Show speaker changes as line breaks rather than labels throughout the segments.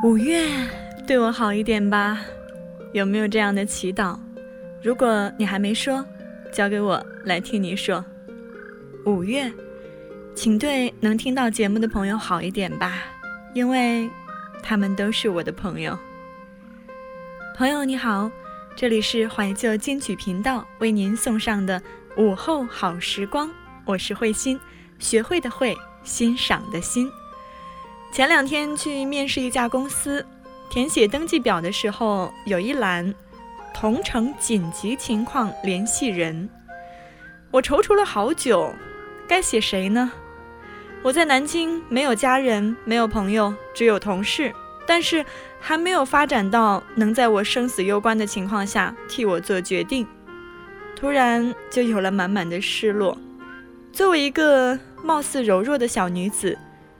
五月对我好一点吧，有没有这样的祈祷？如果你还没说，交给我来替你说。五月，请对能听到节目的朋友好一点吧，因为他们都是我的朋友。朋友你好，这里是怀旧金曲频道为您送上的午后好时光，我是慧心，学会的会，欣赏的欣。前两天去面试一家公司，填写登记表的时候，有一栏“同城紧急情况联系人”。我踌躇了好久，该写谁呢？我在南京，没有家人，没有朋友，只有同事，但是还没有发展到能在我生死攸关的情况下替我做决定。突然就有了满满的失落。作为一个貌似柔弱的小女子。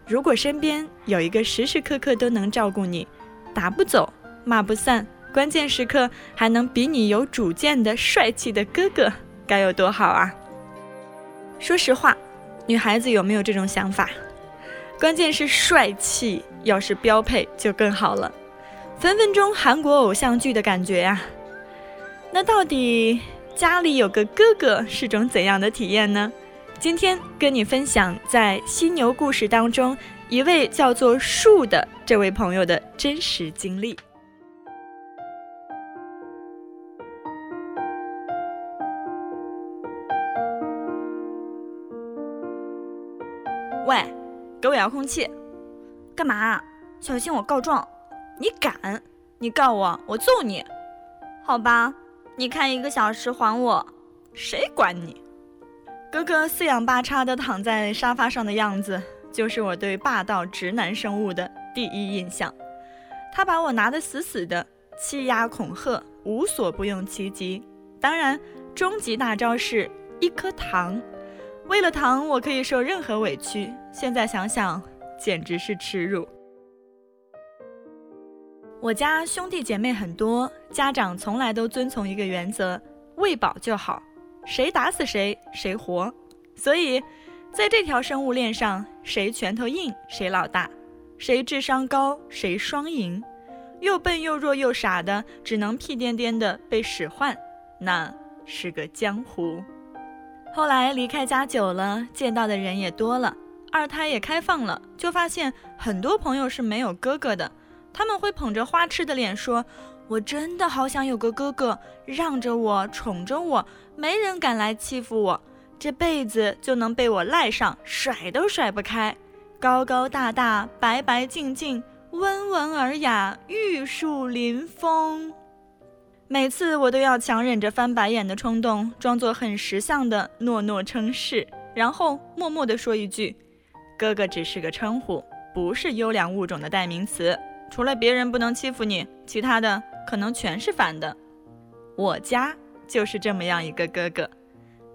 如果身边有一个时时刻刻都能照顾你、打不走、骂不散、关键时刻还能比你有主见的帅气的哥哥，该有多好啊！说实话，女孩子有没有这种想法？关键是帅气，要是标配就更好了，分分钟韩国偶像剧的感觉呀！那到底家里有个哥哥是种怎样的体验呢？今天跟你分享，在犀牛故事当中，一位叫做树的这位朋友的真实经历。
喂，给我遥控器，干嘛？小心我告状！你敢？你告我，我揍你！好吧，你看一个小时还我，谁管你？
哥哥四仰八叉的躺在沙发上的样子，就是我对霸道直男生物的第一印象。他把我拿得死死的，欺压恐吓，无所不用其极。当然，终极大招是一颗糖。为了糖，我可以受任何委屈。现在想想，简直是耻辱。我家兄弟姐妹很多，家长从来都遵从一个原则：喂饱就好。谁打死谁，谁活。所以，在这条生物链上，谁拳头硬，谁老大；谁智商高，谁双赢。又笨又弱又傻的，只能屁颠颠的被使唤，那是个江湖。后来离开家久了，见到的人也多了，二胎也开放了，就发现很多朋友是没有哥哥的。他们会捧着花痴的脸说。我真的好想有个哥哥，让着我，宠着我，没人敢来欺负我，这辈子就能被我赖上，甩都甩不开。高高大大，白白净净，温文尔雅，玉树临风。每次我都要强忍着翻白眼的冲动，装作很识相的诺诺称是，然后默默地说一句：“哥哥只是个称呼，不是优良物种的代名词。除了别人不能欺负你，其他的。”可能全是反的，我家就是这么样一个哥哥，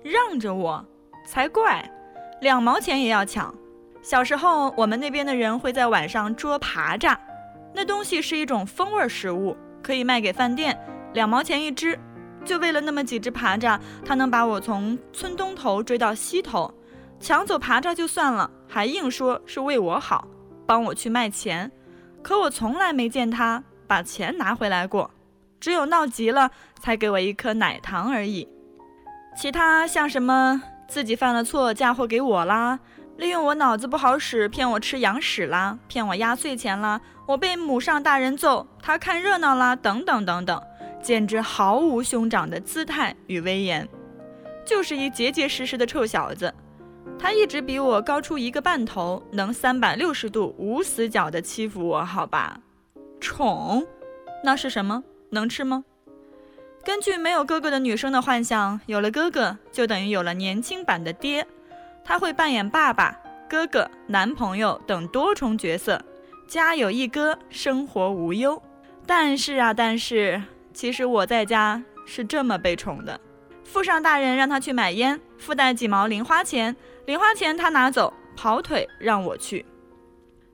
让着我才怪，两毛钱也要抢。小时候，我们那边的人会在晚上捉爬蚱，那东西是一种风味食物，可以卖给饭店，两毛钱一只。就为了那么几只爬蚱，他能把我从村东头追到西头，抢走爬蚱就算了，还硬说是为我好，帮我去卖钱。可我从来没见他。把钱拿回来过，只有闹急了才给我一颗奶糖而已。其他像什么自己犯了错嫁祸给我啦，利用我脑子不好使骗我吃羊屎啦，骗我压岁钱啦，我被母上大人揍他看热闹啦，等等等等，简直毫无兄长的姿态与威严，就是一结结实实的臭小子。他一直比我高出一个半头，能三百六十度无死角的欺负我，好吧。宠，那是什么？能吃吗？根据没有哥哥的女生的幻想，有了哥哥就等于有了年轻版的爹。他会扮演爸爸、哥哥、男朋友等多重角色，家有一哥，生活无忧。但是啊，但是，其实我在家是这么被宠的：富上大人让他去买烟，附带几毛零花钱，零花钱他拿走，跑腿让我去。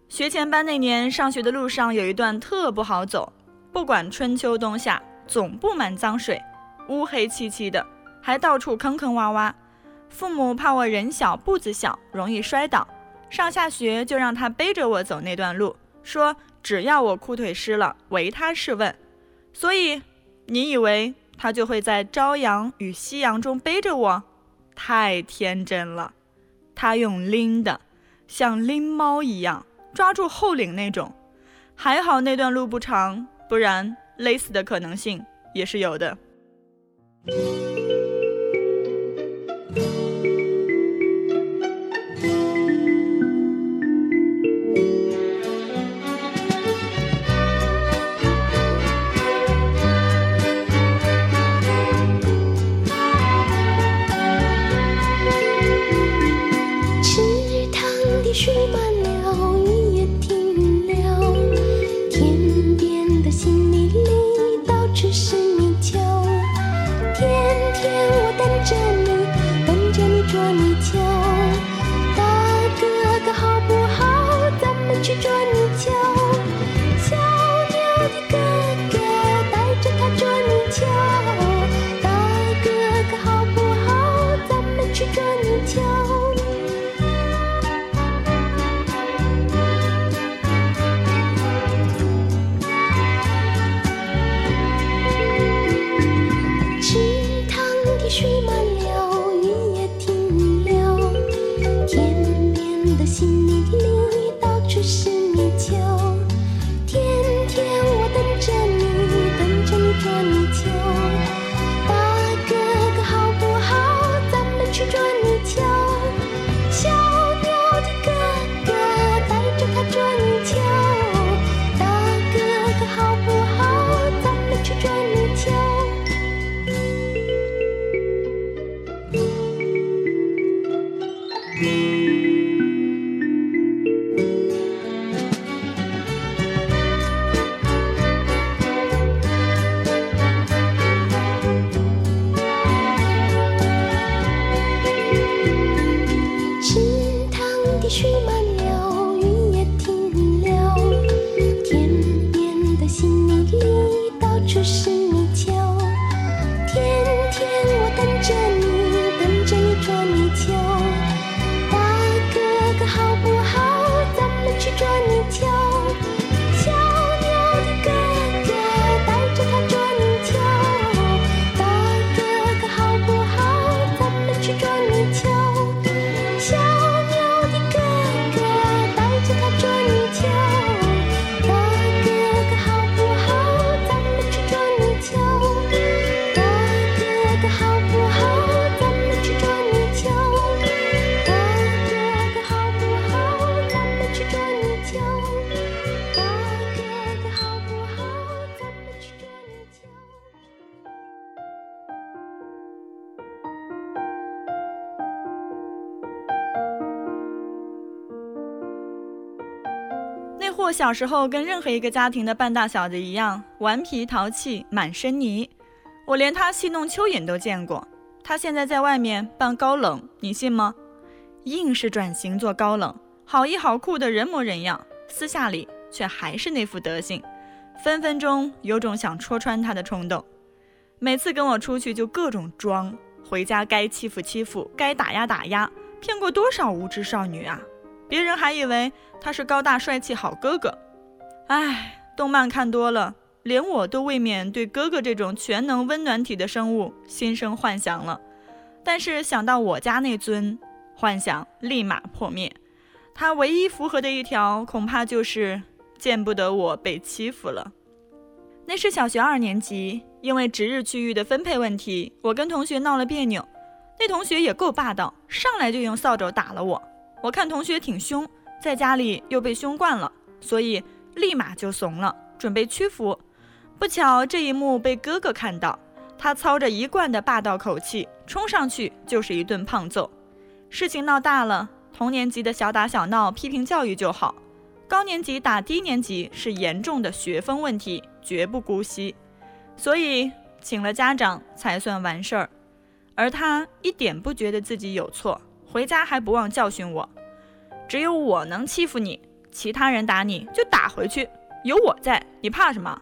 学前班那年，上学的路上有一段特不好走，不管春秋冬夏，总布满脏水，乌黑漆漆的，还到处坑坑洼洼。父母怕我人小步子小，容易摔倒，上下学就让他背着我走那段路，说只要我裤腿湿了，唯他是问。所以，你以为他就会在朝阳与夕阳中背着我？太天真了。他用拎的，像拎猫一样抓住后领那种。还好那段路不长，不然勒死的可能性也是有的。桥我小时候跟任何一个家庭的半大小子一样，顽皮淘气，满身泥。我连他戏弄蚯蚓都见过。他现在在外面扮高冷，你信吗？硬是转型做高冷，好一好酷的人模人样，私下里却还是那副德行，分分钟有种想戳穿他的冲动。每次跟我出去就各种装，回家该欺负欺负，该打压打压，骗过多少无知少女啊！别人还以为他是高大帅气好哥哥，唉，动漫看多了，连我都未免对哥哥这种全能温暖体的生物心生幻想了。但是想到我家那尊，幻想立马破灭。他唯一符合的一条，恐怕就是见不得我被欺负了。那是小学二年级，因为值日区域的分配问题，我跟同学闹了别扭。那同学也够霸道，上来就用扫帚打了我。我看同学挺凶，在家里又被凶惯了，所以立马就怂了，准备屈服。不巧这一幕被哥哥看到，他操着一贯的霸道口气冲上去就是一顿胖揍。事情闹大了，同年级的小打小闹、批评教育就好，高年级打低年级是严重的学风问题，绝不姑息。所以请了家长才算完事儿，而他一点不觉得自己有错。回家还不忘教训我，只有我能欺负你，其他人打你就打回去，有我在，你怕什么？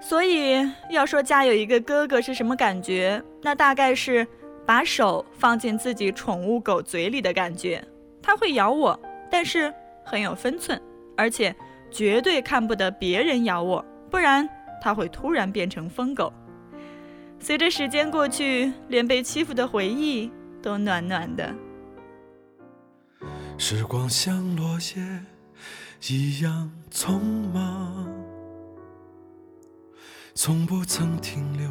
所以要说家有一个哥哥是什么感觉，那大概是把手放进自己宠物狗嘴里的感觉。它会咬我，但是很有分寸，而且绝对看不得别人咬我，不然它会突然变成疯狗。随着时间过去，连被欺负的回忆都暖暖的。
时光像落叶一样匆忙，从不曾停留，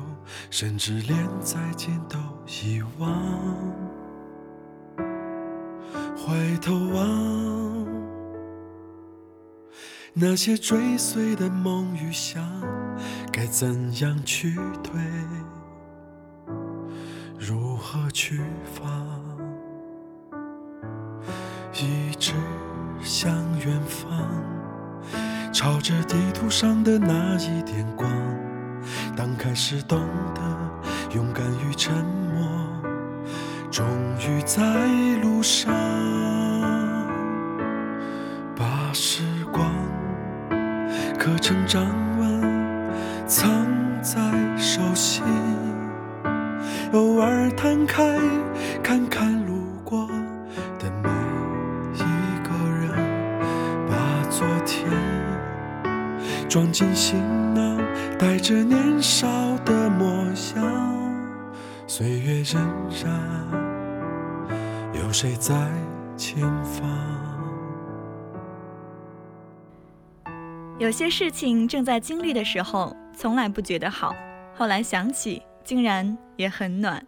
甚至连再见都遗忘。回头望，那些追随的梦与想，该怎样去对？如何去放？一直向远方，朝着地图上的那一点光。当开始懂得勇敢与沉默，终于在路上，把时光刻成掌纹，藏在手心，偶尔摊开看看路。装进行囊，带着年少的模样。岁月荏苒，有谁在前方？
有些事情正在经历的时候，从来不觉得好，后来想起，竟然也很暖。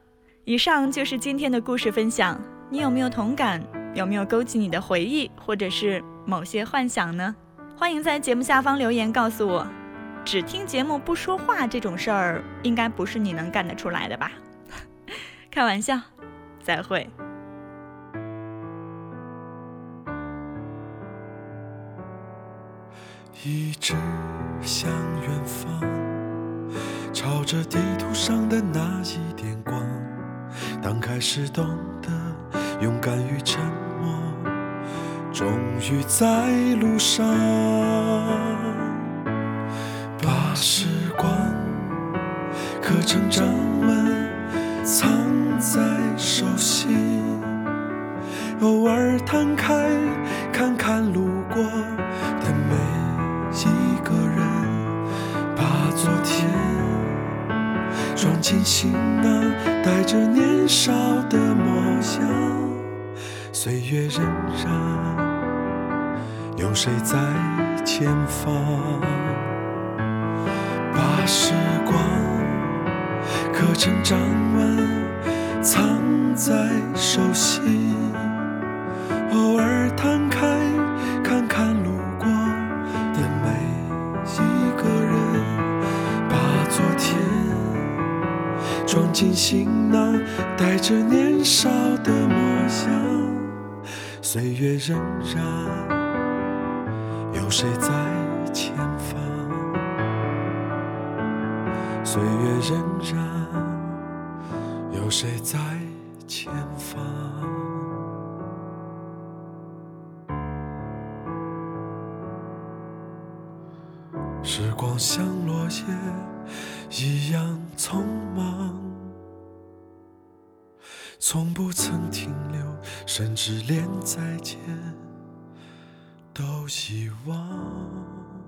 以上就是今天的故事分享，你有没有同感？有没有勾起你的回忆，或者是某些幻想呢？欢迎在节目下方留言告诉我，只听节目不说话这种事儿，应该不是你能干得出来的吧？开玩笑，再会。
一直向远方，朝着地图上的那一点光。当开始懂得勇敢与沉默。终于在路上，把时光刻成掌纹，藏在手心。偶尔摊开看看路过的每一个人，把昨天装进行囊，带着年少的模样。岁月荏苒。有谁在前方？把时光刻成掌纹，藏在手心。偶尔摊开看看路过的每一个人，把昨天装进行囊，带着年少的模样。岁月荏苒。有谁在前方？岁月荏苒，有谁在前方？时光像落叶一样匆忙，从不曾停留，甚至连再见。都希望。